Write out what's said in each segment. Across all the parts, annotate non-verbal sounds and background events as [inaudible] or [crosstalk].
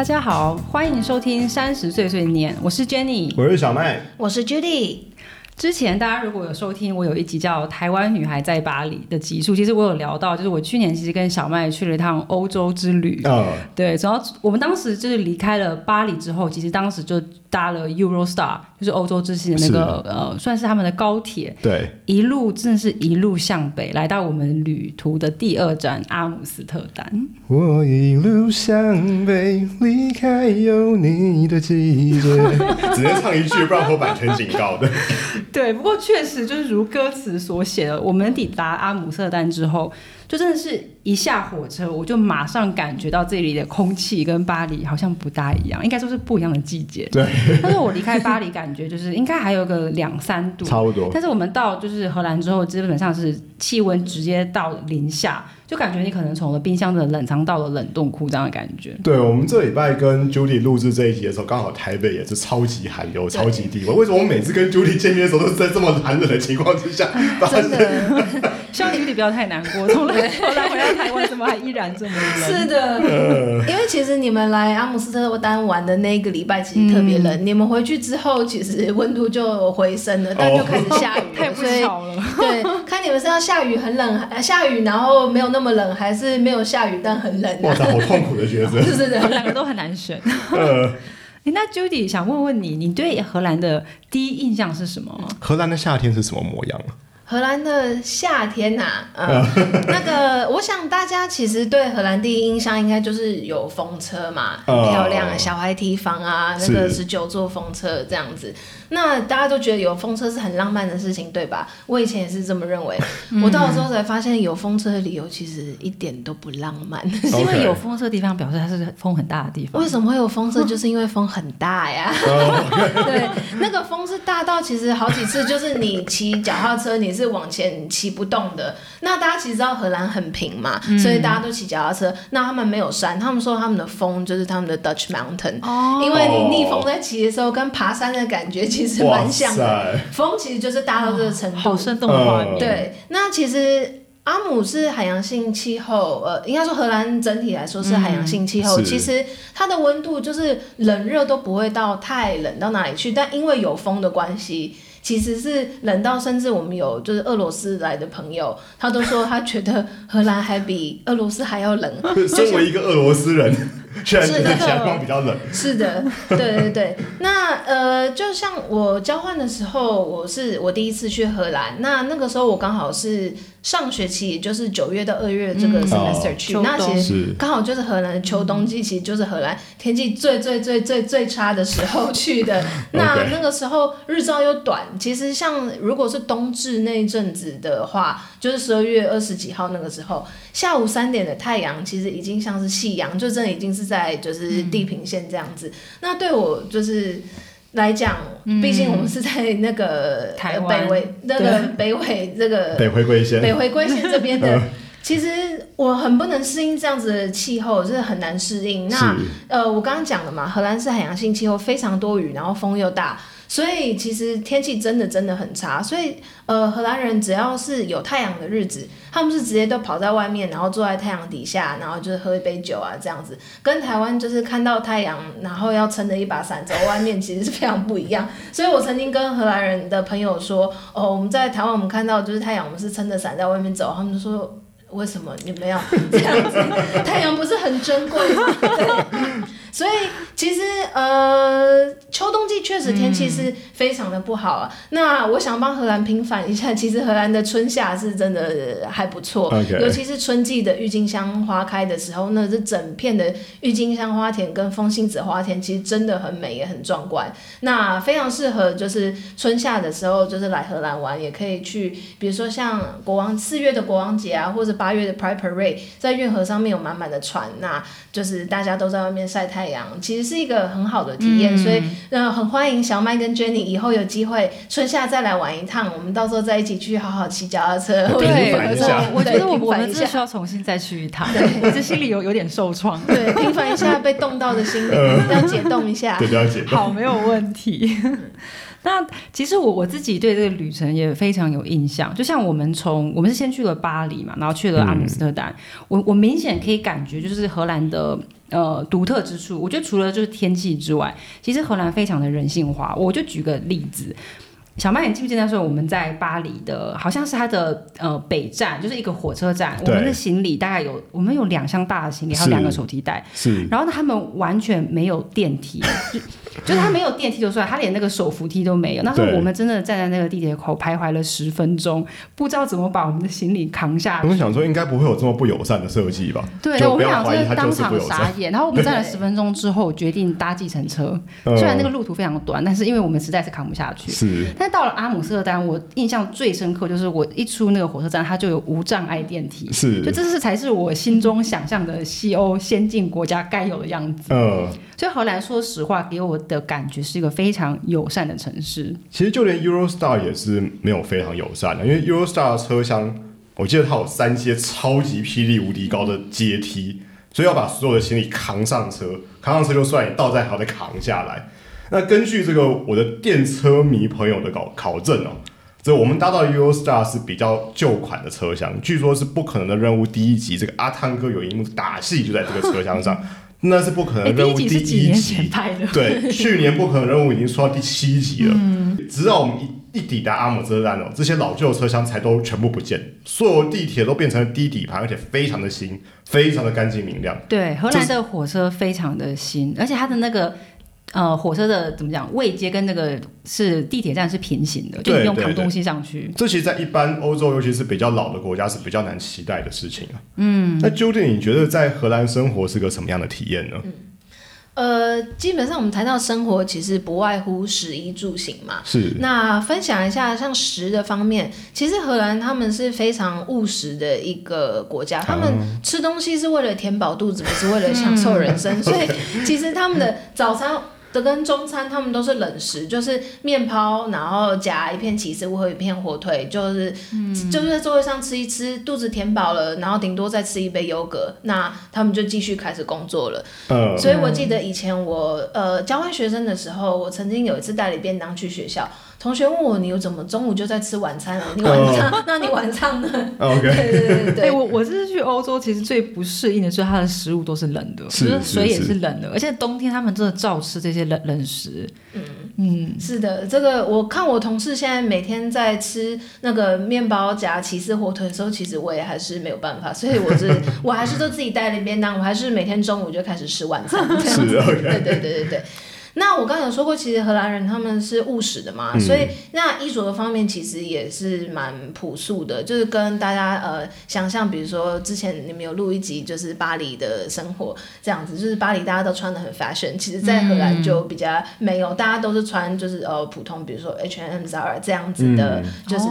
大家好，欢迎收听三十岁岁念，我是 Jenny，我是小麦，我是 Judy。之前大家如果有收听，我有一集叫《台湾女孩在巴黎》的集数，其实我有聊到，就是我去年其实跟小麦去了一趟欧洲之旅。啊，对，主要我们当时就是离开了巴黎之后，其实当时就搭了 Eurostar，就是欧洲之星的那个呃，算是他们的高铁。对，一路真的是一路向北，来到我们旅途的第二站阿姆斯特丹。我一路向北，离开有你的季节。[laughs] 只能唱一句，不然会版权警告的。[laughs] 对，不过确实就是如歌词所写的，我们抵达阿姆斯特丹之后，就真的是一下火车，我就马上感觉到这里的空气跟巴黎好像不大一样，应该说是不一样的季节。对，但是我离开巴黎，感觉就是应该还有个两三度，差不多。但是我们到就是荷兰之后，基本上是气温直接到零下。就感觉你可能从了冰箱的冷藏到了冷冻库这样的感觉。对，我们这礼拜跟 Judy 录制这一集的时候，刚好台北也是超级寒流、超级低温。[laughs] 为什么我每次跟 Judy 见面的时候，都是在这么寒冷的情况之下发生？希望 Judy 不要太难过，[laughs] 从来后来回到台湾，怎么还依然这么冷？是的，因为其实你们来阿姆斯特丹玩的那个礼拜其实特别冷，你们回去之后其实温度就回升了，但就开始下雨，[laughs] 太不巧了。对，看你们是要下雨很冷，[laughs] 下雨然后没有那么冷，还是没有下雨但很冷？哇塞，好痛苦的角色，是的，两个都很难选。那 Judy 想问问你，你对荷兰的第一印象是什么？荷兰的夏天是什么模样？荷兰的夏天呐，嗯，[laughs] 那个，我想大家其实对荷兰第一印象应该就是有风车嘛，很漂亮小孩提房啊，那个十九座风车这样子。那大家都觉得有风车是很浪漫的事情，对吧？我以前也是这么认为。我到了之后才发现，有风车的理由其实一点都不浪漫。[laughs] 是因为有风车的地方表示它是风很大的地方。为什么会有风车？就是因为风很大呀。[laughs] 对，那个风是大到其实好几次，就是你骑脚踏车你是往前骑不动的。那大家其实知道荷兰很平嘛，所以大家都骑脚踏车。那他们没有山，他们说他们的风就是他们的 Dutch Mountain。哦。因为你逆风在骑的时候，跟爬山的感觉。其实蛮像的，风其实就是大到这个程度，好生动的画面。对，那其实阿姆是海洋性气候，呃，应该说荷兰整体来说是海洋性气候。其实它的温度就是冷热都不会到太冷到哪里去，但因为有风的关系，其实是冷到甚至我们有就是俄罗斯来的朋友，他都说他觉得荷兰还比俄罗斯还要冷。[laughs] 身为一个俄罗斯人。[laughs] 是的，阳光比较冷。是的，对对对。[laughs] 那呃，就像我交换的时候，我是我第一次去荷兰。那那个时候我刚好是上学期，也就是九月到二月这个 semester 去。那其实刚好就是荷兰的秋冬季，其实就是荷兰天气最最最最最差的时候去的。[laughs] [laughs] 那那个时候日照又短。其实像如果是冬至那一阵子的话，就是十二月二十几号那个时候，下午三点的太阳其实已经像是夕阳，就真的已经是。是在就是地平线这样子，那对我就是来讲，毕竟我们是在那个 [laughs] 台北纬那个北纬这个 [laughs] 北回归线。北回归线这边的，其实我很不能适应这样子的气候，是很难适应。那呃，我刚刚讲了嘛，荷兰是海洋性气候，非常多雨，然后风又大。所以其实天气真的真的很差，所以呃荷兰人只要是有太阳的日子，他们是直接都跑在外面，然后坐在太阳底下，然后就是喝一杯酒啊这样子，跟台湾就是看到太阳，然后要撑着一把伞走外面，其实是非常不一样。所以我曾经跟荷兰人的朋友说，哦我们在台湾我们看到就是太阳，我们是撑着伞在外面走，他们就说。为什么你们要这样子？太阳不是很珍贵吗？所以其实呃，秋冬季确实天气是非常的不好啊。那我想帮荷兰平反一下，其实荷兰的春夏是真的还不错，尤其是春季的郁金香花开的时候，那这整片的郁金香花田跟风信子花田其实真的很美也很壮观。那非常适合就是春夏的时候就是来荷兰玩，也可以去，比如说像国王四月的国王节啊，或者八月的 Pride Parade，在运河上面有满满的船，那就是大家都在外面晒太阳，其实是一个很好的体验。所以，呃，很欢迎小麦跟 Jenny 以后有机会春夏再来玩一趟，我们到时候再一起去好好骑脚踏车。对，我觉得我我们是需要重新再去一趟。对，我这心里有有点受创。对，平凡一下被冻到的心灵，要解冻一下。对，要解冻。好，没有问题。[laughs] 那其实我我自己对这个旅程也非常有印象，就像我们从我们是先去了巴黎嘛，然后去了阿姆斯特丹，我我明显可以感觉就是荷兰的呃独特之处，我觉得除了就是天气之外，其实荷兰非常的人性化。我就举个例子。小曼，你记不记得那时候我们在巴黎的，好像是它的呃北站，就是一个火车站。我们的行李大概有，我们有两箱大的行李，还有两个手提袋。是。然后呢，他们完全没有电梯，[laughs] 就就是他没有电梯就算，他连那个手扶梯都没有。那时候我们真的站在那个地铁口徘徊了十分钟，不知道怎么把我们的行李扛下。我们想说，应该不会有这么不友善的设计吧？对，我们俩真的当场傻眼。然后我们站了十分钟之后，决定搭计程车。[laughs] 虽然那个路途非常短，但是因为我们实在是扛不下去。是。但到了阿姆斯特丹。我印象最深刻就是我一出那个火车站，它就有无障碍电梯，是，就这是才是我心中想象的西欧先进国家该有的样子。嗯，所以荷兰说实话给我的感觉是一个非常友善的城市。其实就连 Eurostar 也是没有非常友善的，因为 Eurostar 的车厢，我记得它有三阶超级霹雳无敌高的阶梯，所以要把所有的行李扛上车，扛上车就算，你到站还要再扛下来。那根据这个我的电车迷朋友的考考证哦，这我们搭到 Eurostar 是比较旧款的车厢，据说是不可能的任务第一集，这个阿汤哥有一幕打戏就在这个车厢上，[laughs] 那是不可能任务第一集，对，去年不可能任务已经说到第七集了，嗯直到我们一一抵达阿姆斯特丹哦，这些老旧车厢才都全部不见，所有地铁都变成了低底盘，而且非常的新，非常的干净明亮。对，荷兰的火车非常的新，而且它的那个。呃，火车的怎么讲？位阶跟那个是地铁站是平行的，就不用扛东西上去。这其实，在一般欧洲，尤其是比较老的国家，是比较难期待的事情啊。嗯，那究竟你觉得在荷兰生活是个什么样的体验呢？呃，基本上我们谈到生活，其实不外乎食衣住行嘛。是。那分享一下，像食的方面，其实荷兰他们是非常务实的一个国家，他们吃东西是为了填饱肚子，不是为了享受人生，[laughs] 所以其实他们的早餐。的跟中餐，他们都是冷食，就是面包，然后夹一片起司或一片火腿，就是就是在座位上吃一吃，肚子填饱了，然后顶多再吃一杯优格，那他们就继续开始工作了。嗯，所以我记得以前我呃交换学生的时候，我曾经有一次带了便当去学校。同学问我，你有怎么中午就在吃晚餐了？你晚上，[laughs] 那你晚上呢？OK，对对对对。我我这次去欧洲，其实最不适应的是它的食物都是冷的，就是水也是冷的，而且冬天他们真的照吃这些冷冷食。嗯嗯，是的，这个我看我同事现在每天在吃那个面包夹起司火腿的时候，其实我也还是没有办法，所以我是 [laughs] 我还是都自己带了便当，我还是每天中午就开始吃晚餐。是 OK，对对对对对。那我刚才有说过，其实荷兰人他们是务实的嘛，所以那衣着的方面其实也是蛮朴素的，就是跟大家呃想象，比如说之前你们有录一集就是巴黎的生活这样子，就是巴黎大家都穿的很 fashion，其实在荷兰就比较没有，大家都是穿就是呃普通，比如说 H&M、Zara 这样子的，就是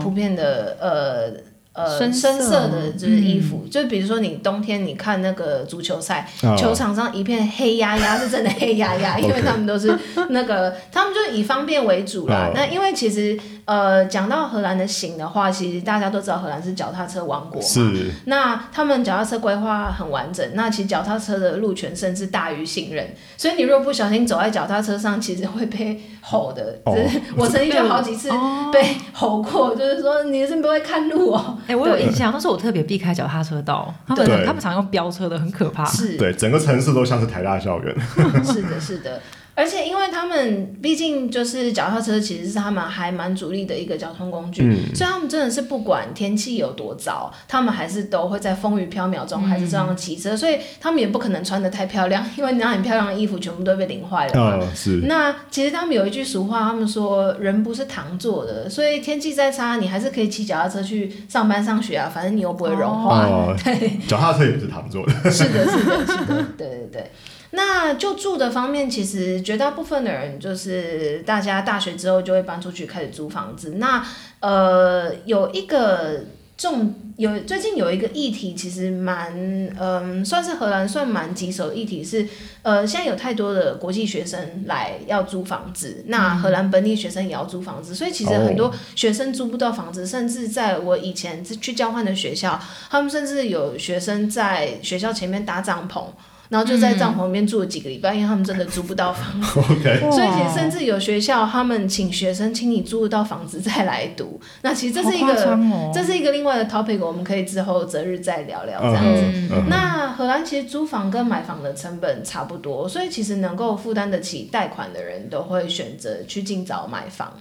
普遍的呃。呃，深色的就是衣服，就比如说你冬天你看那个足球赛，球场上一片黑压压，是真的黑压压，因为他们都是那个，他们就以方便为主啦。那因为其实。呃，讲到荷兰的行的话，其实大家都知道荷兰是脚踏车王国嘛。是。那他们脚踏车规划很完整，那其实脚踏车的路权甚至大于行人，所以你如果不小心走在脚踏车上，其实会被吼的。哦。我曾经就好几次被吼过，就是说你是不会看路哦。哎，我有印象，那时候我特别避开脚踏车道，他们他们常用飙车的，很可怕。是。对，整个城市都像是台大校园。[laughs] 是的，是的。而且，因为他们毕竟就是脚踏车，其实是他们还蛮主力的一个交通工具，所以他们真的是不管天气有多糟，他们还是都会在风雨飘渺中还是这样骑车。所以他们也不可能穿的太漂亮，因为那很漂亮的衣服全部都被淋坏了嘛。是。那其实他们有一句俗话，他们说人不是糖做的，所以天气再差，你还是可以骑脚踏车去上班上学啊，反正你又不会融化。[laughs] 对，脚踏车也不是糖做的。是的，是的，是的，对对对。那就住的方面，其实绝大部分的人就是大家大学之后就会搬出去开始租房子。那呃，有一个重有最近有一个议题，其实蛮嗯，算是荷兰算蛮棘手的议题是，呃，现在有太多的国际学生来要租房子，那荷兰本地学生也要租房子，所以其实很多学生租不到房子，甚至在我以前去交换的学校，他们甚至有学生在学校前面搭帐篷。然后就在帐篷里面住了几个礼拜，因为他们真的租不到房子。[laughs] OK，所以其实甚至有学校，他们请学生请你租得到房子再来读。那其实这是一个，哦这是一个另外的 topic，我们可以之后择日再聊聊这样子。嗯嗯那荷兰其实租房跟买房的成本差不多，所以其实能够负担得起贷款的人都会选择去尽早买房。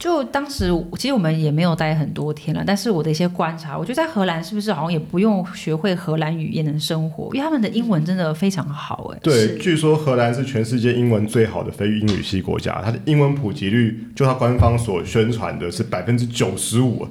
就当时其实我们也没有待很多天了，但是我的一些观察，我觉得在荷兰是不是好像也不用学会荷兰语也能生活，因为他们的英文真的非常好哎。对，据说荷兰是全世界英文最好的非英语系国家，它的英文普及率，就它官方所宣传的是百分之九十五，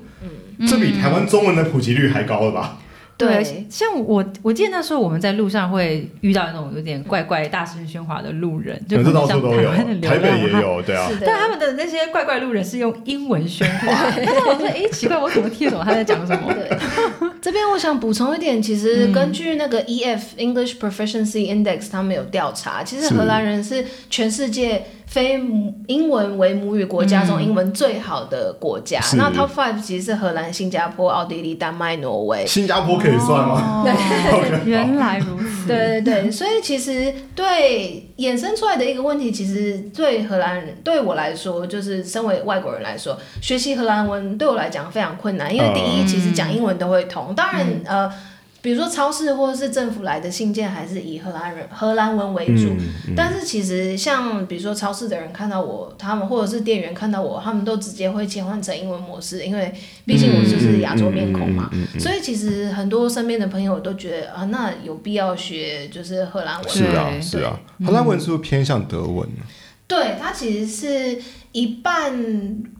这比台湾中文的普及率还高了吧？对，像我，我记得那时候我们在路上会遇到那种有点怪怪、大声喧哗的路人，就这可能像到处都有台湾的，流台北浪汉。也有，对啊是，的。但他们的那些怪怪路人是用英文喧哗，[laughs] 但是我说，哎，奇怪，我怎么听得懂他在讲什么？[laughs] 对，这边我想补充一点，其实根据那个 EF、English Proficiency Index，他们有调查，其实荷兰人是全世界非母英文为母语国家中英文最好的国家。是那 Top Five 其实是荷兰、新加坡、奥地利、丹麦、挪威。新加坡可以算吗？哦，原来如此。对对对，所以其实对衍生出来的一个问题，其实对荷兰人对我来说，就是身为外国人来说，学习荷兰文对我来讲非常困难，因为第一，嗯其实讲英文都会通，当然呃。比如说超市或者是政府来的信件，还是以荷兰人荷兰文为主。嗯但是其实像比如说超市的人看到我，他们或者是店员看到我，他们都直接会切换成英文模式，因为毕竟我就是亚洲面孔嘛。嗯嗯嗯嗯嗯所以其实很多身边的朋友都觉得啊，那有必要学就是荷兰文。是啊是啊，荷兰文是不是偏向德文？对，它其实是一半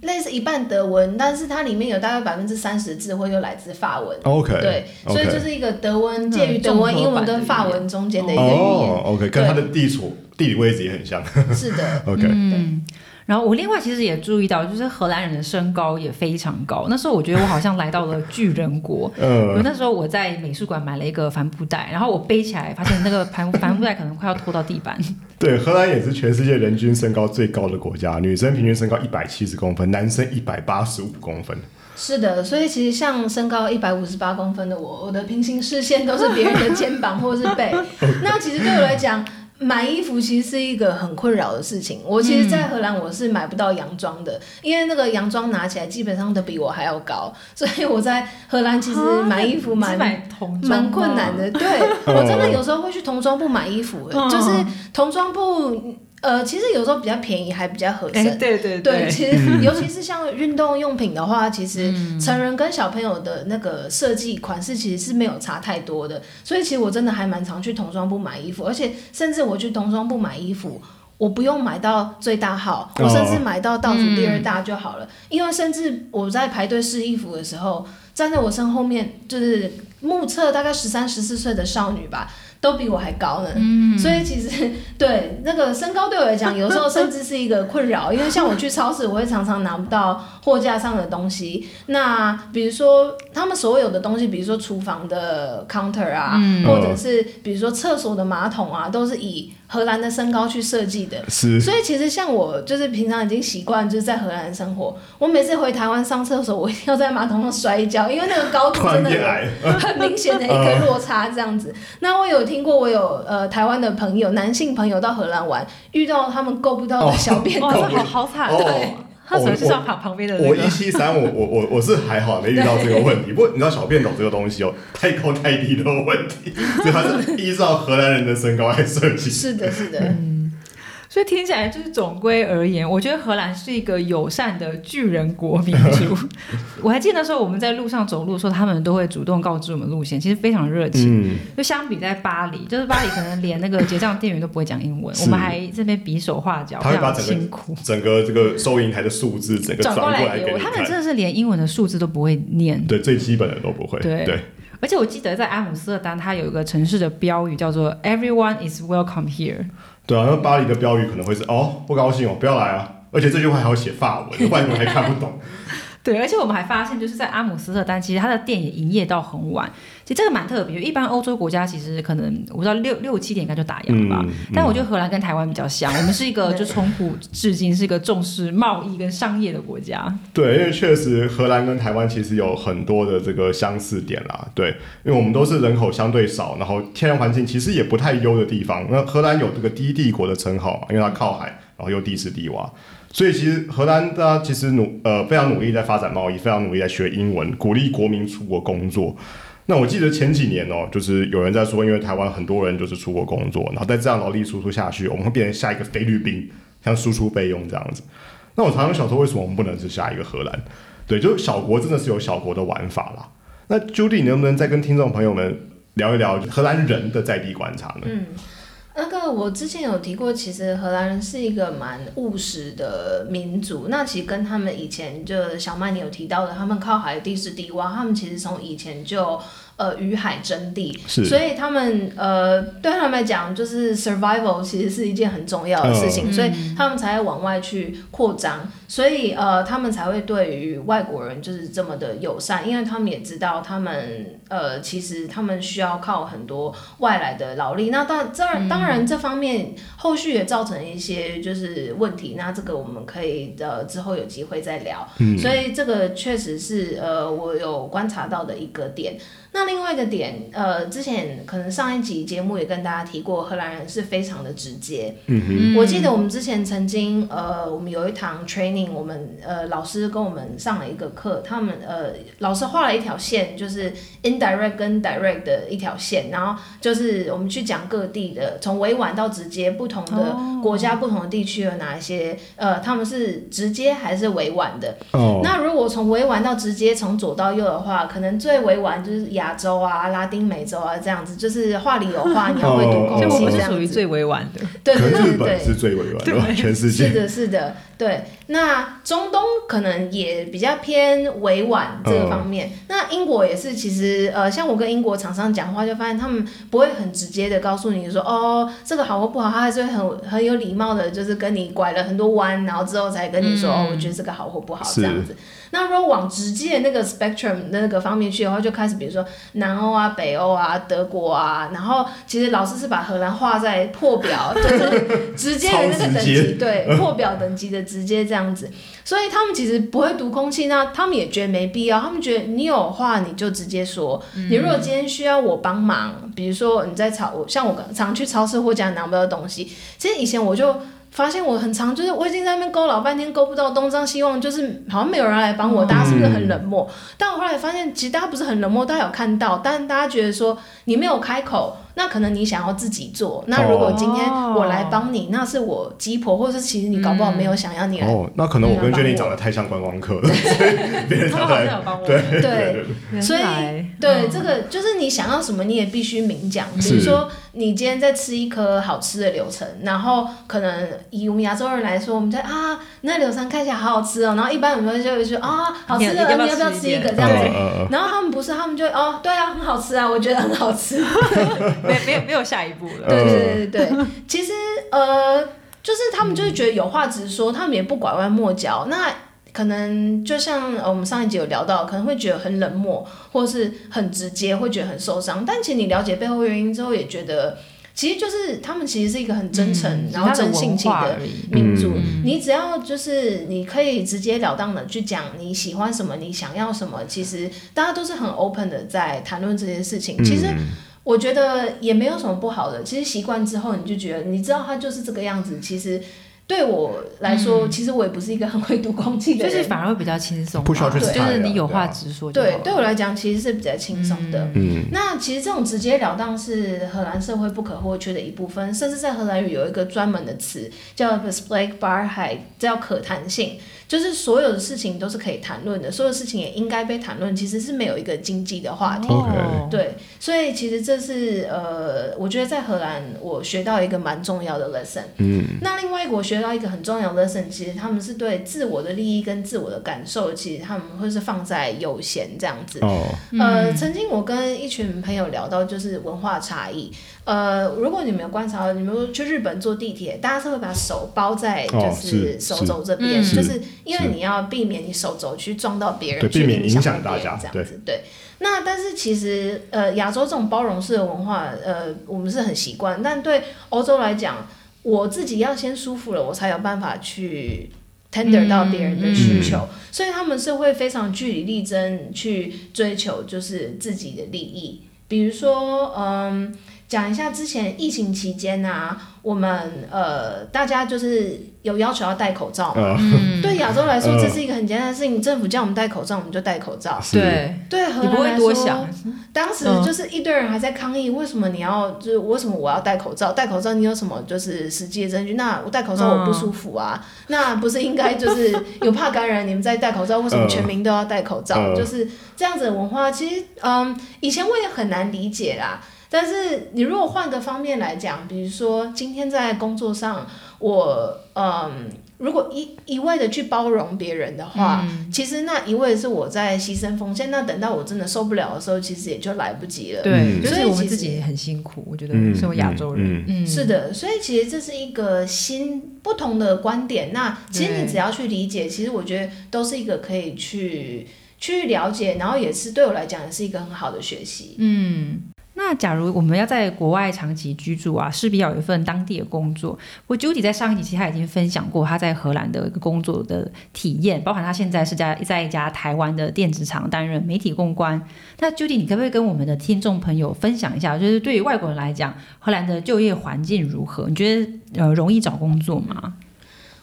类似一半德文，但是它里面有大概百分之三十智慧又来自法文。OK，对，所以就是一个德文嗯介于德文、英文跟法文中间的一个语言。哦，OK，跟它的地处地理位置也很像。[laughs] 是的，[laughs] OK，嗯，然后我另外其实也注意到，就是荷兰人的身高也非常高。那时候我觉得我好像来到了巨人国。[laughs] 嗯呃，那时候我在美术馆买了一个帆布袋，然后我背起来，发现那个帆帆布袋可能快要拖到地板。[laughs] 对，荷兰也是全世界人均身高最高的国家，女生平均身高一百七十公分，男生一百八十五公分。是的，所以其实像身高一百五十八公分的我，我的平行视线都是别人的肩膀或是背。[laughs] 那其实对我来讲，买衣服其实是一个很困扰的事情。我其实，在荷兰我是买不到洋装的，因为那个洋装拿起来基本上都比我还要高，所以我在荷兰其实买衣服蛮 [laughs] 蛮困难的。对我真的有时候会去童装部买衣服，嗯就是童装部。呃，其实有时候比较便宜，还比较合哎、身。对对对，其实尤其是像运动用品的话，其实成人跟小朋友的那个设计款式其实是没有差太多的，所以其实我真的还蛮常去童装部买衣服，而且甚至我去童装部买衣服。我不用买到最大号，我甚至买到倒数第二大就好了。因为甚至我在排队试衣服的时候，站在我身后面就是目测大概十三、十四岁的少女吧，都比我还高呢。嗯，所以其实 [laughs] 对那个身高对我来讲，有时候甚至是一个困扰，因为像我去超市，我会常常拿不到货架上的东西。那比如说他们所有的东西，比如说厨房的 counter 啊，或者是比如说厕所的马桶啊，都是以荷兰的身高去设计的。是所以其实像我就是平常已经习惯就是在荷兰生活，我每次回台湾上厕所，我一定要在马桶上摔一跤，因为那个高度真的有，很明显的一个落差，这样子。那我有听过，我有呃台湾的朋友，男性朋友到荷兰玩，遇到他们够不到的小便哦，斗，这好好惨。哦他总是上旁旁边的那我个一七三，我我我我是还好没遇到这个问题。不过你知道小便斗这个东西哦，太高太低的问题，所以它是依照荷兰人的身高来设计。是的，是的，所以听起来就是总归而言，我觉得荷兰是一个友善的巨人国民族。[laughs] 我还记得那时候我们在路上走路的时候，他们都会主动告知我们路线，其实非常热情。嗯，就相比在巴黎，就是巴黎可能连那个结账店员都不会讲英文，我们还这边比手画脚，非常他会把整个辛苦。整个这个收银台的数字整个转过来来给我，他们真。的是连英文的数字都不会念。对，最基本的都不会。对对，而且我记得在阿姆斯特丹，它有一个城市的标语叫做 “Everyone is welcome here”。对啊，那巴黎的标语可能会是哦，不高兴哦，不要来啊。而且这句话还要写法文，[laughs] 外国人还看不懂。对，而且我们还发现，就是在阿姆斯特丹，其实它的店也营业到很晚。其实这个蛮特别，一般欧洲国家其实可能我不知道六六七点应该就打烊了吧。嗯但我觉得荷兰跟台湾比较像，我们是一个就从古至今是一个重视贸易跟商业的国家。对，因为确实荷兰跟台湾其实有很多的这个相似点啦。对，因为我们都是人口相对少，然后天然环境其实也不太优的地方。那荷兰有这个低帝国的称号嘛，因为它靠海，然后又地势低洼，所以其实荷兰大家其实努呃非常努力在发展贸易，非常努力在学英文，鼓励国民出国工作。那我记得前几年哦，就是有人在说，因为台湾很多人就是出国工作，然后再这样劳力输出下去，我们会变成下一个菲律宾，像输出备用这样子。那我常常想说，为什么我们不能是下一个荷兰？对，就是小国真的是有小国的玩法啦。那 Judy，你能不能再跟听众朋友们聊一聊荷兰人的在地观察呢？嗯，那个我之前有提过，其实荷兰人是一个蛮务实的民族。那其实跟他们以前就小麦你有提到的，他们靠海地势低洼，他们其实从以前就呃与海争地，所以他们呃对他们来讲，就是 survival 其实是一件很重要的事情，嗯。所以他们才会往外去扩张，所以呃他们才会对于外国人就是这么的友善，因为他们也知道他们呃其实他们需要靠很多外来的劳力，那当当然当然这方面后续也造成一些就是问题，那这个我们可以呃之后有机会再聊，所以这个确实是呃我有观察到的一个点。那另外一个点，呃，之前可能上一集节目也跟大家提过，荷兰人是非常的直接。嗯哼我记得我们之前曾经，呃，我们有一堂 training，我们呃老师跟我们上了一个课，他们呃老师画了一条线，就是 indirect 跟 direct 的一条线，然后就是我们去讲各地的，从委婉到直接，不同的国家、不同的地区有哪一些，呃，他们是直接还是委婉的。哦，那如果从委婉到直接，从左到右的话，可能最委婉就是亚洲啊、拉丁美洲啊这样子，就是话里有话，[laughs] 你要会读所以我们气这样子。是属于最委婉的。对可对对对是最委婉的吧？全世界是的，是的，对。那中东可能也比较偏委婉这个方面。那英国也是，其实呃，像我跟英国厂商讲话，就发现他们不会很直接的告诉你说，哦，这个好或不好，他还是会很很有礼貌的，就是跟你拐了很多弯，然后之后才跟你说，嗯哦，我觉得这个好或不好这样子。那如果往直接的那个 spectrum 那个方面去的话，就开始比如说南欧啊、北欧啊、德国啊，然后其实老师是把荷兰画在破表，就是直接的那个等级，对，破表等级的直接这样子。所以他们其实不会读空气，那他们也觉得没必要，他们觉得你有话你就直接说。你如果今天需要我帮忙，比如说你在超，像我常去超市或家拿不到东西，其实以前我就。发现我很常就是我已经在那边勾老半天勾不到东张西望，就是好像没有人来帮我，大家是不是很冷漠？但我后来发现，其实大家不是很冷漠，大家有看到，但大家觉得说你没有开口，那可能你想要自己做。那如果今天我来帮你，那是我鸡婆，或者是其实你搞不好没有想要你来。哦，那可能我跟你要帮 Jenny 长得太像观光客了，所以 [laughs] 别人 [laughs] 他们好才来像有帮我。对对对原所以对，嗯这个就是你想要什么，你也必须明讲。比是如说，你今天在吃一颗好吃的柳橙，然后可能以我们亚洲人来说，我们在啊，那柳橙看起来好好吃哦，然后一般人就会说啊，好吃的，你要不要不要吃一个这样子？然后他们不是，他们就哦，对啊，很好吃啊，我觉得很好吃。[laughs] 没没有没有下一步了。对对对对对，[laughs] 其实呃，就是他们就是觉得有话直说，他们也不拐弯抹角。那可能就像呃我们上一集有聊到，可能会觉得很冷漠，或是很直接，会觉得很受伤。但其实你了解背后原因之后，也觉得其实就是他们其实是一个很真诚，嗯然后真性情的民族。嗯你只要就是你可以直截了当的去讲你喜欢什么，你想要什么，其实大家都是很 open 的在谈论这些事情。其实嗯我觉得也没有什么不好的。其实习惯之后，你就觉得你知道他就是这个样子。其实对我来说，其实我也不是一个很会读空气的人，就是反而会比较轻松，不需要去就是你有话直说就好。对对我来讲其实是比较轻松的。嗯，那其实这种直截了当是荷兰社会不可或缺的一部分，甚至在荷兰语有一个专门的词叫 bespreekbaarheid，这叫可谈性，就是所有的事情都是可以谈论的，所有事情也应该被谈论，其实是没有一个经济的话题。哦。对，所以其实这是呃，我觉得在荷兰我学到一个蛮重要的 lesson。嗯，那另外一个我学到一个很重要的 lesson，其实他们是对自我的利益跟自我的感受，其实他们会是放在优先这样子。哦，呃，曾经我跟一群朋友聊到，就是文化差异。呃，如果你们有观察到，你们去日本坐地铁，大家是会把手包在哦就是手肘这边，是就是因为你要避免你手肘去撞到别人，对去影避免影响到别人大家这样子。对。那但是其实呃，亚洲这种包容式的文化，呃，我们是很习惯，但对欧洲来讲，我自己要先舒服了，我才有办法去 tender 到别人的需求，所以他们是会非常据理力争去追求就是自己的利益。比如说，嗯，讲一下之前疫情期间啊，我们呃大家就是有要求要戴口罩对亚洲来说，呃这是一个很简单的事情，政府叫我们戴口罩，我们就戴口罩。是，对，对荷你不会兰来说多想，当时嗯就是一堆人还在抗议，为什么你要就是为什么我要戴口罩？戴口罩你有什么就是实际的证据？那我戴口罩我不舒服啊，那不是应该就是有怕感染？你们在戴口罩，为什么全民都要戴口罩？嗯就是这样子的文化，其实嗯，以前我也很难理解啦。但是你如果换个方面来讲，比如说今天在工作上，我嗯，如果一一味的去包容别人的话，其实那一味是我在牺牲奉献。那等到我真的受不了的时候，其实也就来不及了。对，所以我们自己也很辛苦，我觉得嗯，身为亚洲人，嗯，嗯，是的，所以其实这是一个新不同的观点。那其实你只要去理解，其实我觉得都是一个可以去去了解，然后也是对我来讲也是一个很好的学习。嗯，那假如我们要在国外长期居住啊，势必要有一份当地的工作。我 Judy 在上一集其实他已经分享过他在荷兰的一个工作的体验，包含他现在是在在一家台湾的电子厂担任媒体公关。那 Judy，你可不可以跟我们的听众朋友分享一下，就是对于外国人来讲，荷兰的就业环境如何？你觉得呃容易找工作吗？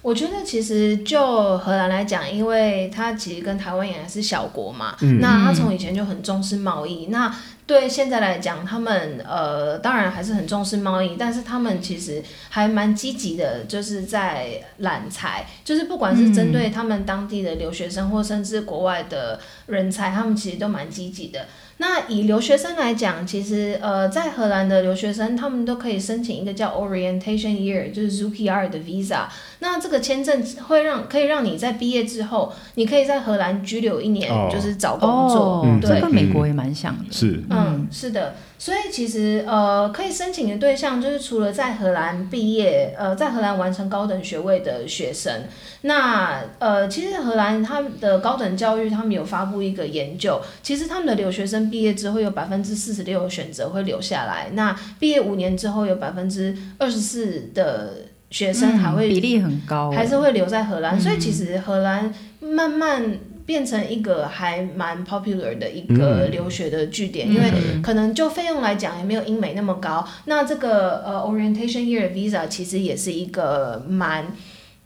我觉得其实就荷兰来讲，因为它其实跟台湾一样是小国嘛，嗯那它从以前就很重视贸易。那对现在来讲，他们呃当然还是很重视贸易，但是他们其实还蛮积极的，就是在揽才，就是不管是针对他们当地的留学生，或甚至国外的人才，他们其实都蛮积极的。那以留学生来讲，其实呃，在荷兰的留学生，他们都可以申请一个叫 Orientation Year，就是 Zuki R 的 visa。那这个签证会让可以让你在毕业之后，你可以在荷兰居留一年，哦就是找工作。哦对这跟美国也蛮像的。是，嗯，是的，所以其实呃，可以申请的对象就是除了在荷兰毕业，呃，在荷兰完成高等学位的学生。那呃，其实荷兰他们的高等教育，他们有发布一个研究，其实他们的留学生毕业之后有百分之四十六的选择会留下来，那毕业五年之后有百分之二十四的学生还会、嗯比例很高，还是会留在荷兰，嗯所以其实荷兰慢慢变成一个还蛮 popular 的一个嗯留学的据点，嗯。因为可能就费用来讲也没有英美那么高。那这个呃 orientation year visa 其实也是一个蛮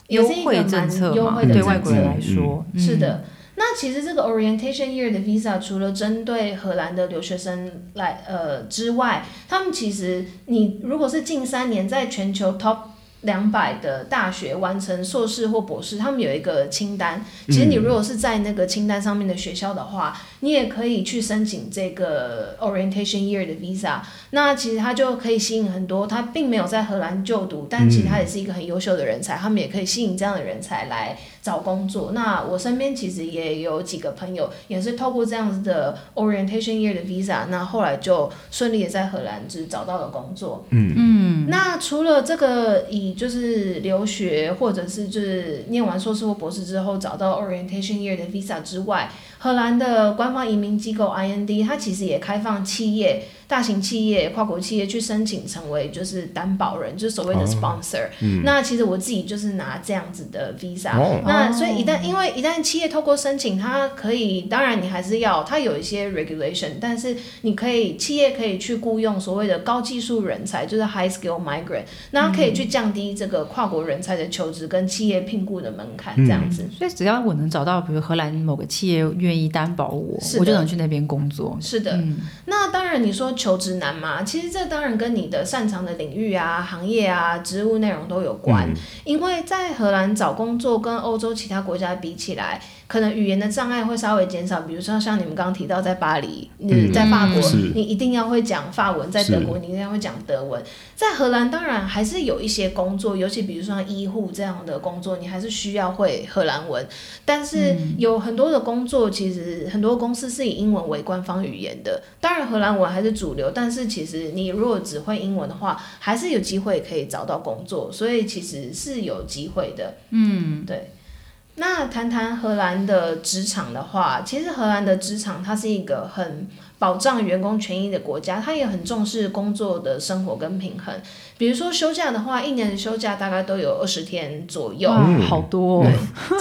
也优惠政策蛮优嘛，惠的政策。对外国人来说，嗯。是的。那其实这个 orientation year 的 visa 除了针对荷兰的留学生来呃之外，他们其实你如果是近三年在全球 top 两百的大学完成硕士或博士，他们有一个清单。其实你如果是在那个清单上面的学校的话，你也可以去申请这个 orientation year 的 visa。那其实它就可以吸引很多，他并没有在荷兰就读，但其实他也是一个很优秀的人才，他们也可以吸引这样的人才来找工作。那我身边其实也有几个朋友，也是透过这样子的 orientation year 的 visa，那后来就顺利的在荷兰只找到了工作。嗯嗯，那除了这个以就是留学或者是就是念完硕士或博士之后找到 orientation year 的 visa 之外，荷兰的官方移民机构 IND 它其实也开放企业、大型企业、跨国企业去申请成为就是担保人，就是所谓的哦。sponsor。那其实我自己就是拿这样子的 visa，、哦。那所以一旦因为一旦企业透过申请，它可以，当然你还是要它有一些 regulation，但是你可以企业可以去雇佣所谓的高技术人才，就是 high skill migrant，那它可以去降低这个跨国人才的求职跟企业聘雇的门槛，这样子。所以只要我能找到，比如荷兰某个企业愿意担保我我就能去那边工作。是的，嗯。那当然你说求职难嘛，其实这当然跟你的擅长的领域啊、行业啊、职务内容都有关。嗯因为在荷兰找工作跟欧洲其他国家比起来，可能语言的障碍会稍微减少。比如说像你们刚刚提到，在巴黎，你嗯在法国，是你一定要会讲法文；在德国，你一定要会讲德文。在荷兰，当然还是有一些工作，尤其比如说像医护这样的工作，你还是需要会荷兰文。但是有很多的工作，其实很多公司是以英文为官方语言的。当然，荷兰文还是主流，但是其实你如果只会英文的话，还是有机会可以找到工作。所以其实是有机会的。嗯，对。那谈谈荷兰的职场的话，其实荷兰的职场它是一个很保障员工权益的国家，它也很重视工作的生活跟平衡。比如说休假的话，一年的休假大概都有二十天左右，哇，好多、哦。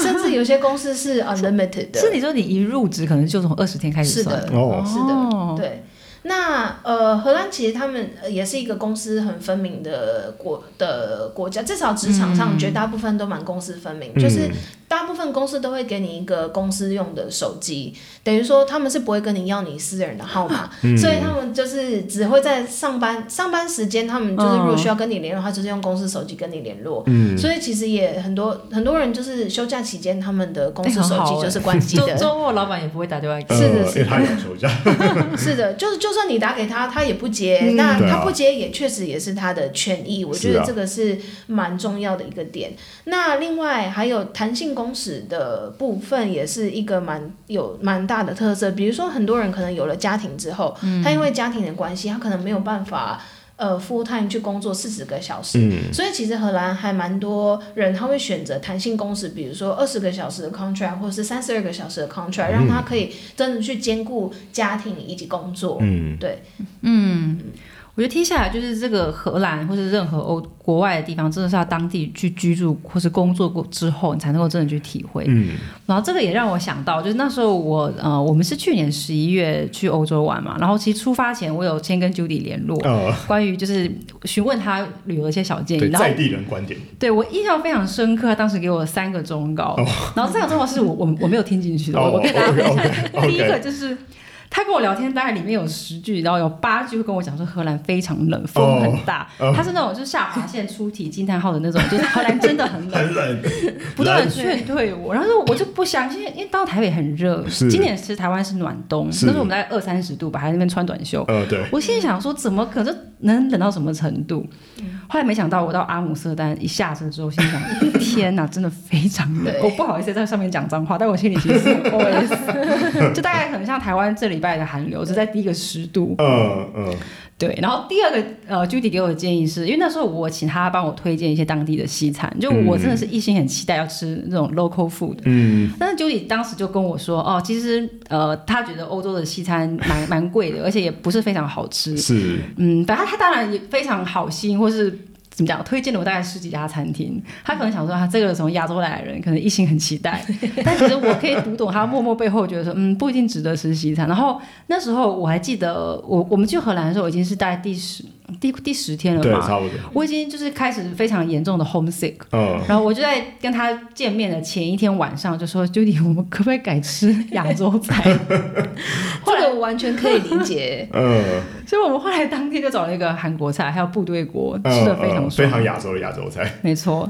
甚至有些公司是 unlimited 的。是你说你一入职可能就从二十天开始算？是的，哦是的，对。那呃，荷兰其实他们呃也是一个公司很分明的国的国家，至少职场上绝大部分都蛮公私分明，就是大部分公司都会给你一个公司用的手机，等于说他们是不会跟你要你私人的号码，[laughs] 所以他们就是只会在上班上班时间，他们就是如果需要跟你联络，他就是用公司手机跟你联络。嗯，所以其实也很多很多人就是休假期间，他们的公司手机就是关机的。周末老板也不会打电话给是的，是的，他有休假。[laughs] 是的，就是就算你打给他，他也不接。那他不接也确实也是他的权益，我觉得这个是蛮重要的一个点。那另外还有弹性工时的部分，也是一个蛮有蛮大的特色。比如说很多人可能有了家庭之后，他因为家庭的关系，他可能没有办法。呃，full time 去工作四十个小时，所以其实荷兰还蛮多人他会选择弹性工时，比如说二十个小时的 contract，或者是三十二个小时的 contract，让他可以真的去兼顾家庭以及工作。嗯，对，嗯。我觉得听下来就是这个荷兰或是任何欧国外的地方，真的是要当地去居住或是工作过之后，你才能够真的去体会。嗯，然后这个也让我想到，就是那时候我呃，我们是去年十一月去欧洲玩嘛，然后其实出发前我有先跟 Judy 联络，呃，关于就是询问他旅游的一些小建议，然后在地人观点，对我印象非常深刻，他当时给我三个忠告，哦然后三个忠告是我我我没有听进去的，哦我跟大家分享。第一个就是。他跟我聊天，大概里面有十句，然后有八句会跟我讲说荷兰非常冷，风很大。哦他是那种就是下划线出题惊叹号的那种，就是 [laughs] 荷兰真的很冷，很冷，不断的劝退我。然后说我就不相信，因为到台北很热，今年其实台湾是暖冬，那是时候我们大概二三十度吧，还在那边穿短袖。呃，对，我心里想说，怎么可能能冷到什么程度？后来没想到，我到阿姆斯特丹一下车之后，心想：天哪，真的非常冷。[laughs] 我不好意思在上面讲脏话，但我心里其实是 OS，[laughs] 就大概很像台湾这礼拜的寒流，只在第一个十度。嗯嗯，对，然后第二个呃，Judy 给我的建议是，因为那时候我请他帮我推荐一些当地的西餐，就我真的是一心很期待要吃那种 local food。嗯，但是 Judy 当时就跟我说，哦，其实呃，他觉得欧洲的西餐蛮蛮贵的，而且也不是非常好吃。是，嗯，反正他当然也非常好心，或是怎么讲，推荐了我大概十几家餐厅。他可能想说，他这个从亚洲来的人，可能一心很期待，[laughs] 但其实我可以读懂他默默背后觉得说，嗯，不一定值得吃西餐。然后那时候我还记得，我我们去荷兰的时候，已经是大概第十第第十天了对，嘛，差不多，我已经就是开始非常严重的 homesick。嗯，然后我就在跟他见面的前一天晚上就说，Judy，我们可不可以改吃亚洲菜？[laughs] 后来这个我完全可以理解。嗯，所以我们后来当天就找了一个韩国菜，还有部队锅，嗯吃的非常嗯嗯，非常亚洲的亚洲菜，没错。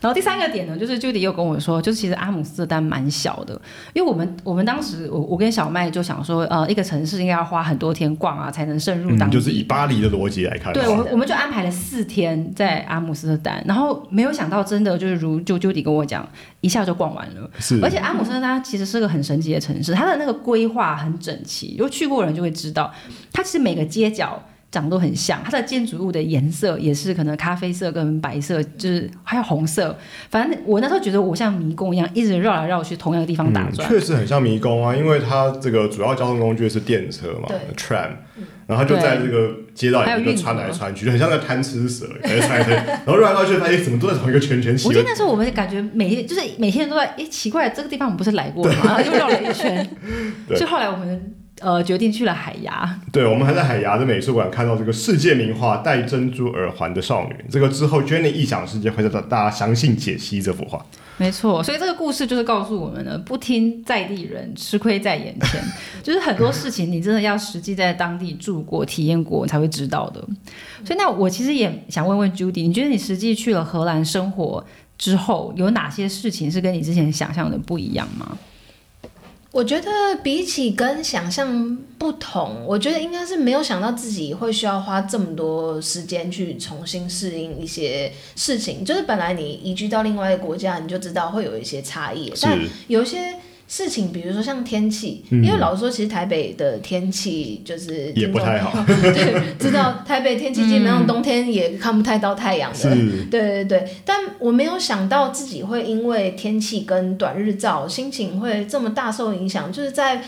然后第三个点呢，就是 Judy 又跟我说，就是其实阿姆斯特丹蛮小的，因为我们我们当时我我跟小麦就想说，呃，一个城市应该要花很多天逛啊，才能深入当嗯，地。就是以巴黎的逻辑来看对，话，我我们就安排了四天在阿姆斯特丹，然后没有想到真的就是如就 Judy 跟我讲，一下就逛完了。是，而且阿姆斯特丹其实是个很神奇的城市，它的那个规划很整齐，如果去过的人就会知道，它其实每个街角。长得都很像，它的建筑物的颜色也是可能咖啡色跟白色，就是还有红色。反正我那时候觉得我像迷宫一样，一直绕来绕去同样的地方打嗯转。确实很像迷宫啊，因为它这个主要交通工具是电车嘛对，tram，然后它就在这个街道里面穿来穿去，就很像在贪吃蛇，在穿来，[laughs] 然后绕来绕去，发现怎么都在同一个圈圈，我记得那时候我们感觉每天就是每天都在，诶，奇怪，这个地方我们不是来过吗？然后 [laughs] 又绕了一圈。[laughs] 对所以后来我们呃决定去了海牙。[laughs] 对，我们还在海牙的美术馆看到这个世界名画《戴珍珠耳环的少女》，这个之后 Jenny 异想世界会带大家详细解析这幅画。没错，所以这个故事就是告诉我们呢，不听在地人，吃亏在眼前。[laughs] 就是很多事情，你真的要实际在当地住过、体验过，你才会知道的。所以，那我其实也想问问 Judy，你觉得你实际去了荷兰生活之后，有哪些事情是跟你之前想象的不一样吗？我觉得比起跟想象不同，我觉得应该是没有想到自己会需要花这么多时间去重新适应一些事情。就是本来你移居到另外一个国家，你就知道会有一些差异，但有一些事情，比如说像天气，嗯因为老实说，其实台北的天气就是也不太好，[laughs] 对，知道台北天气基本上冬天也看不太到太阳的，是对对对，但我没有想到自己会因为天气跟短日照，心情会这么大受影响。就是在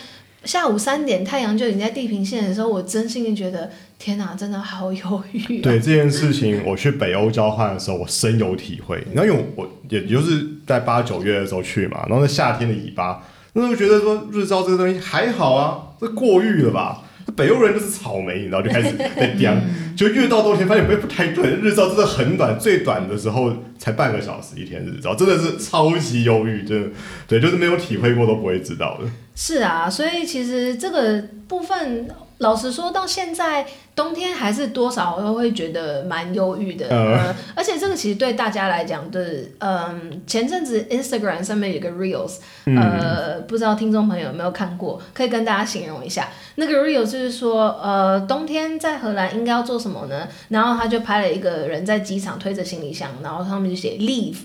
下午三点，太阳就已经在地平线的时候，我真心的觉得，天哪，真的好忧郁、啊。对这件事情，我去北欧交换的时候，我深有体会。然后因为我也就是在八九月的时候去嘛，然后在夏天的尾巴，那时候觉得说日照这个东西还好啊，这过誉了吧？北欧人就是草莓，你知道，就开始 [laughs] 在叼，就越到冬天发现不不太对，日照真的很短，最短的时候才半个小时一天日照，真的是超级忧郁，真的，对，就是没有体会过都不会知道的。是啊，所以其实这个部分，老实说，到现在冬天还是多少都会觉得蛮忧郁的。嗯呃，而且这个其实对大家来讲，就是，嗯，前阵子 Instagram 上面有个 Reels，呃，不知道听众朋友有没有看过，可以跟大家形容一下。那个 Reels 就是说，呃，冬天在荷兰应该要做什么呢？然后他就拍了一个人在机场推着行李箱，然后上面就写 Leave。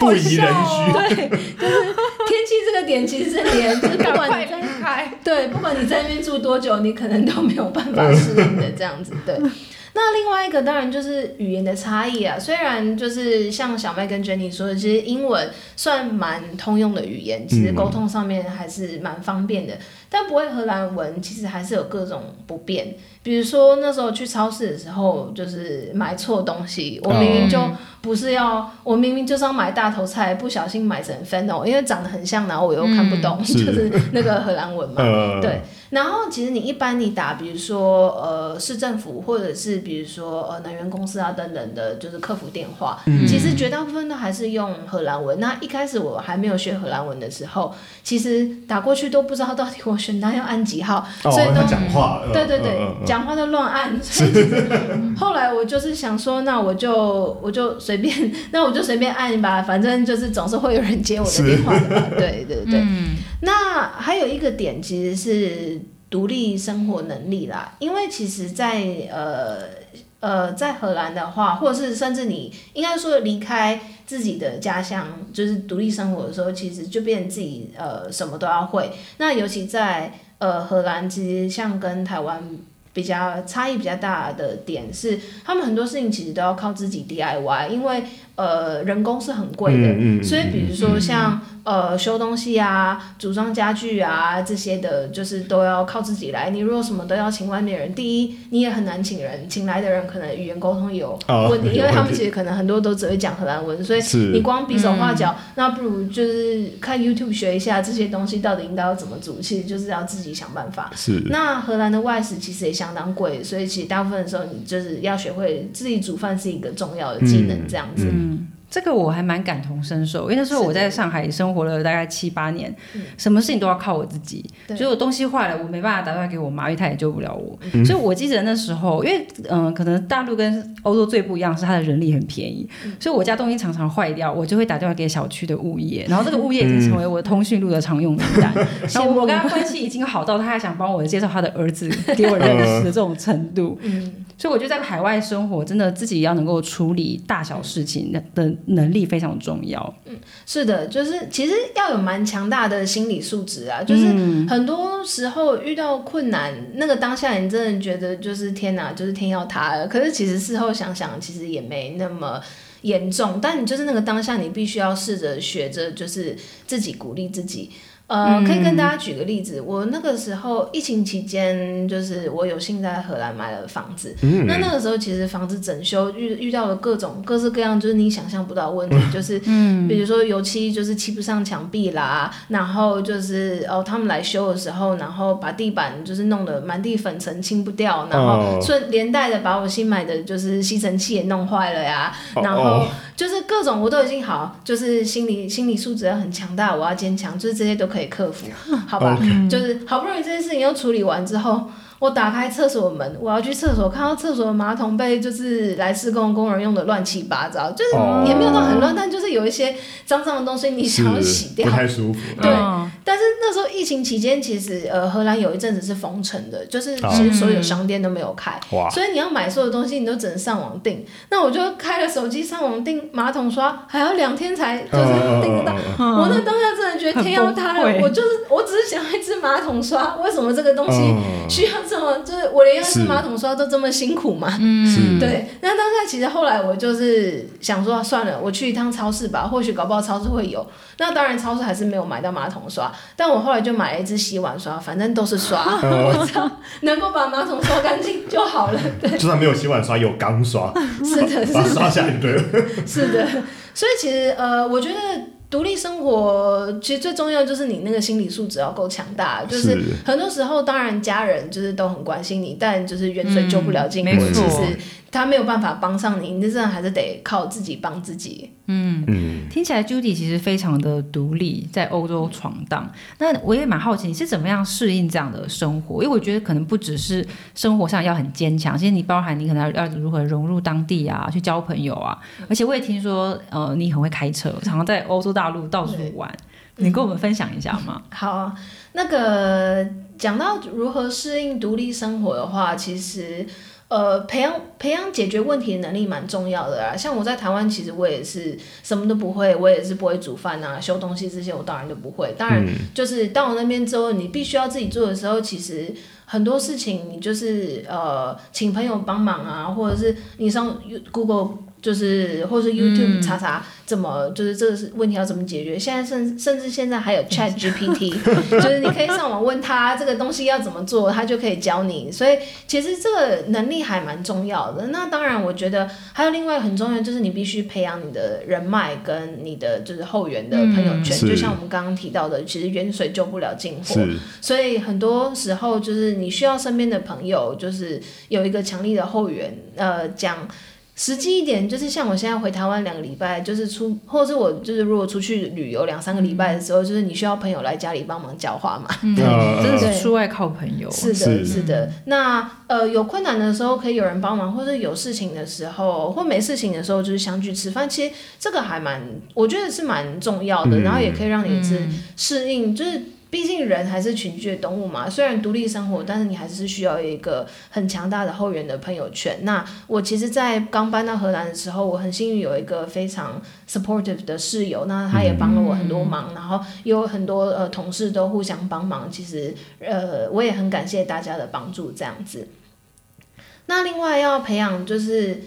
不宜人居。对，就是天气这个点，其实是连就是不管你在 [laughs] 开。对，不管你在那边住多久，你可能都没有办法适应的这样子。对，那另外一个当然就是语言的差异啊。虽然就是像小麦跟 Jenny 说的，其实英文算蛮通用的语言，其实沟通上面还是蛮方便的。但不会荷兰文，其实还是有各种不便。比如说那时候去超市的时候，就是买错东西，我明明就不是要，我明明就是要买大头菜，不小心买成 fennel，因为长得很像，然后我又看不懂，是 [laughs] 就是那个荷兰文嘛。呃，对，然后其实你一般你打，比如说呃市政府，或者是比如说呃能源公司啊等等的，就是客服电话，其实绝大部分都还是用荷兰文。那一开始我还没有学荷兰文的时候，其实打过去都不知道到底我选单要按几号，哦，所以都他讲话，呃对对对，嗯嗯嗯讲话都乱按。所以其 [laughs] 实后来我就是想说，那我就我就随便，[laughs] 那我就随便按吧，反正就是总是会有人接我的电话的嘛。对对对。那还有一个点其实是独立生活能力啦，因为其实在，呃呃在荷兰的话，或者是甚至你应该说离开自己的家乡，就是独立生活的时候，其实就变成自己呃什么都要会。那尤其在呃荷兰，其实像跟台湾。比较差异比较大的点是，他们很多事情其实都要靠自己 DIY，因为呃人工是很贵的，嗯嗯嗯所以比如说像呃修东西啊、组装家具啊这些的，就是都要靠自己来。你如果什么都要请外面人，第一你也很难请人，请来的人可能语言沟通也有 [laughs] 哦问题，有因为他们其实可能很多都只会讲荷兰文，所以你光比手画脚，那不如就是看 YouTube 学一下这些东西到底应该要怎么煮，其实就是要自己想办法。是那荷兰的外食其实也相当贵，所以其实大部分的时候你就是要学会自己煮饭是一个重要的技能，这样子。嗯，这个我还蛮感同身受，因为那时候我在上海生活了大概七八年，什么事情都要靠我自己，对。所以我东西坏了，我没办法打电话给我妈，因为她也救不了我。所以我记得那时候，因为嗯、可能大陆跟欧洲最不一样是它的人力很便宜，所以我家东西常常坏掉，我就会打电话给小区的物业，然后这个物业已经成为我通讯录的常用名单。[laughs] 然后我跟他关系已经好到他还想帮我介绍他的儿子给我认识的这种程度。[laughs] 嗯，所以我觉得在海外生活，真的自己要能够处理大小事情的的能力非常重要。嗯是的，就是其实要有蛮强大的心理素质啊，就是很多时候遇到困难，那个当下你真的觉得就是天哪，就是天要塌了。可是其实事后想想，其实也没那么。严重，但你就是那个当下，你必须要试着学着，就是自己鼓励自己。呃，可以跟大家举个例子，我那个时候疫情期间，就是我有幸在荷兰买了房子，那那个时候其实房子整修遇遇到了各种各式各样，就是你想象不到的问题，就是比如说油漆就是漆不上墙壁啦，然后就是哦他们来修的时候，然后把地板就是弄得满地粉尘清不掉，然后哦。顺连带的把我新买的就是吸尘器也弄坏了呀，哦然后哦就是各种我都已经好，就是心理心理素质要很强大，我要坚强，就是这些都可以克服，[laughs] 好吧？就是好不容易这件事情又处理完之后。我打开厕所门，我要去厕所，看到厕所的马桶被就是来施工工人用的乱七八糟，就是哦也没有到很乱，但就是有一些脏脏的东西你想要洗掉不。太舒服。对嗯但是那时候疫情期间，其实呃荷兰有一阵子是封城的，就是哦其实所有商店都没有开，哇，所以你要买所有东西，你都只能上网订。那我就开了手机上网订马桶刷，还要两天才就是订得到。嗯我那当下真的觉得天要塌了。我就是我只是想要一支马桶刷，为什么这个东西需要这么？就是我连一支马桶刷都这么辛苦嘛？嗯，对。那当下其实后来我就是想说，算了，我去一趟超市吧，或许搞不好超市会有。那当然，超市还是没有买到马桶刷，但我后来就买了一支洗碗刷，反正都是刷，[laughs] 我操，能够把马桶刷干净就好了。[laughs] 对，就算没有洗碗刷，有钢刷，是的，[laughs] 把刷下就对了。是的，所以其实呃，我觉得独立生活其实最重要就是你那个心理素质要够强大。就是很多时候，当然家人就是都很关心你，但就是远水救不了近火，其实他没有办法帮上你，你真的还是得靠自己帮自己。嗯嗯，听起来 Judy 其实非常的独立，在欧洲闯荡。那我也蛮好奇，你是怎么样适应这样的生活？因为我觉得可能不只是生活上要很坚强，其实你包含你可能要要如何融入当地啊，去交朋友啊。而且我也听说，呃，你很会开车，常常在欧洲大陆到处玩。你跟我们分享一下吗？好，那个讲到如何适应独立生活的话，其实。呃，培养培养解决问题的能力蛮重要的啊。像我在台湾，其实我也是什么都不会，我也是不会煮饭啊、修东西这些，我当然就不会。当然，就是到我那边之后，你必须要自己做的时候，其实很多事情你就是呃，请朋友帮忙啊，或者是你上 Google。就是，或是 YouTube 查查怎么，就是这个是问题要怎么解决。现在甚甚至现在还有 [laughs] Chat GPT，就是你可以上网问他这个东西要怎么做，他就可以教你。所以其实这个能力还蛮重要的。那当然，我觉得还有另外很重要，就是你必须培养你的人脉跟你的就是后援的朋友圈。就像我们刚刚提到的，其实远水救不了近火，所以很多时候就是你需要身边的朋友，就是有一个强力的后援，呃，讲。实际一点就是像我现在回台湾两个礼拜，就是出，或者是我就是如果出去旅游两三个礼拜的时候，就是你需要朋友来家里帮忙浇花嘛，对真的是出外靠朋友。是的，是的。那呃有困难的时候可以有人帮忙，或者有事情的时候或没事情的时候就是相聚吃饭，其实这个还蛮，我觉得是蛮重要的，然后也可以让你是适应，就是。毕竟人还是群居的动物嘛，虽然独立生活，但是你还是需要一个很强大的后援的朋友圈。那我其实，在刚搬到荷兰的时候，我很幸运有一个非常 supportive 的室友，那他也帮了我很多忙，然后有很多呃同事都互相帮忙。其实呃，我也很感谢大家的帮助，这样子。那另外要培养就是。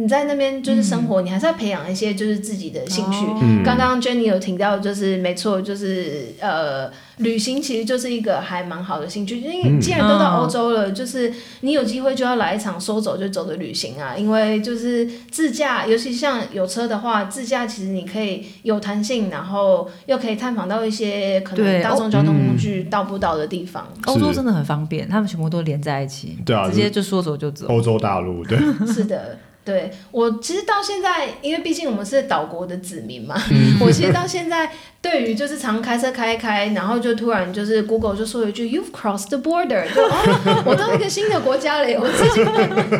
你在那边就是生活，你还是要培养一些就是自己的兴趣。刚刚 Jenny 有提到，就是没错，就是呃，旅行其实就是一个还蛮好的兴趣。因为既然都到欧洲了，就是你有机会就要来一场说走就走的旅行啊。因为就是自驾，尤其像有车的话，自驾其实你可以有弹性，然后又可以探访到一些可能大众交通工具到不到的地方。欧洲真的很方便，他们全部都连在一起，对啊，直接就说走就走。欧洲大陆，对，[laughs] 是的。对我其实到现在，因为毕竟我们是岛国的子民嘛，我其实到现在对于就是常开车开开，然后就突然就是 Google 就说一句 You've crossed the border，就哦，[laughs] 我到一个新的国家了。我自己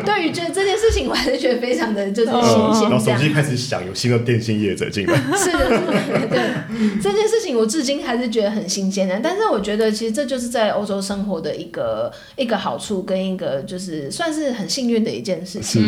对于这这件事情，我还是觉得非常的就是新鲜。然后手机开始响，有新的电信业者进来。[laughs] 是的，是的，对这件事情，我至今还是觉得很新鲜的。但是我觉得其实这就是在欧洲生活的一个一个好处，跟一个就是算是很幸运的一件事情。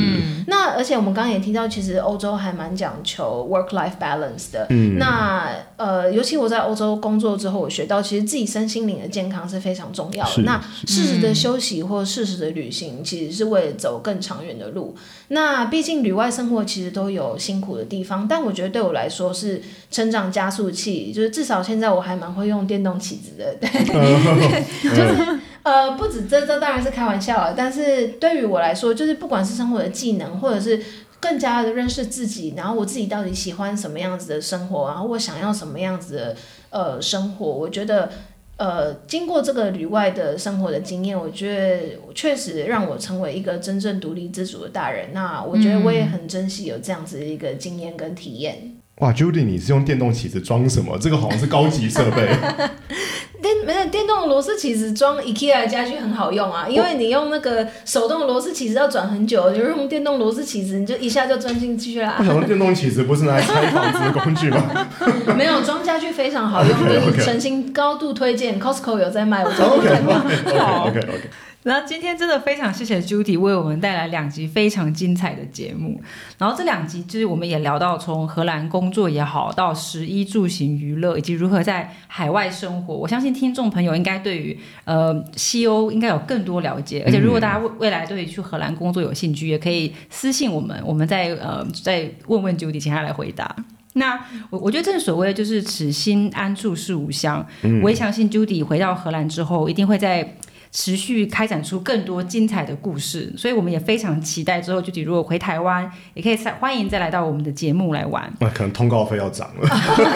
那而且我们刚刚也听到，其实欧洲还蛮讲求 work-life balance 的。嗯，那呃，尤其我在欧洲工作之后，我学到其实自己身心灵的健康是非常重要的。那适时的休息或适时的旅行，其实是为了走更长远的路。那毕竟旅外生活其实都有辛苦的地方，但我觉得对我来说是成长加速器。就是至少现在我还蛮会用电动起子的。对，[laughs] 就是。呃，不止这这当然是开玩笑了，但是对于我来说，就是不管是生活的技能，或者是更加的认识自己，然后我自己到底喜欢什么样子的生活，然后我想要什么样子的呃生活，我觉得呃经过这个旅外的生活的经验，我觉得确实让我成为一个真正独立自主的大人。那我觉得我也很珍惜有这样子的一个经验跟体验。哇，Judy，你是用电动起子装什么？这个好像是高级设备。[laughs] 电没有电动螺丝起子装 IKEA 的家具很好用啊，因为你用那个手动螺丝起子要转很久，就用电动螺丝起子，你就一下就钻进去啦。我想电动起子不是拿来拆房子的工具吗？[laughs] 没有装家具非常好用，[laughs] 就是诚心高度推荐，Costco 有在卖，我昨天看到。OK OK OK。然后今天真的非常谢谢 Judy 为我们带来两集非常精彩的节目。然后这两集就是我们也聊到从荷兰工作也好，到食衣住行娱乐，以及如何在海外生活。我相信听众朋友应该对于呃西欧应该有更多了解。而且如果大家未未来对于去荷兰工作有兴趣，也可以私信我们，我们再呃再问问 Judy，请他来回答。那我我觉得正所谓就是此心安处是吾乡，我也相信 Judy 回到荷兰之后一定会在。持续开展出更多精彩的故事，所以我们也非常期待之后，具体如果回台湾，也可以再欢迎再来到我们的节目来玩。[laughs] 那可能通告费要涨了，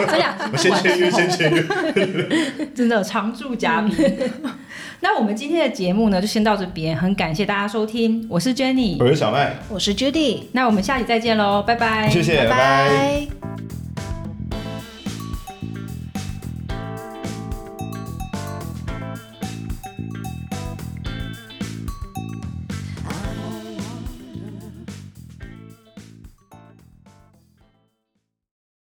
这两 [laughs] 先签约，先签约，[laughs] 真的常驻嘉宾。那我们今天的节目呢，就先到这边，很感谢大家收听，我是 Jenny，我是小麦，我是 Judy，那我们下期再见喽，拜拜，谢谢，拜拜。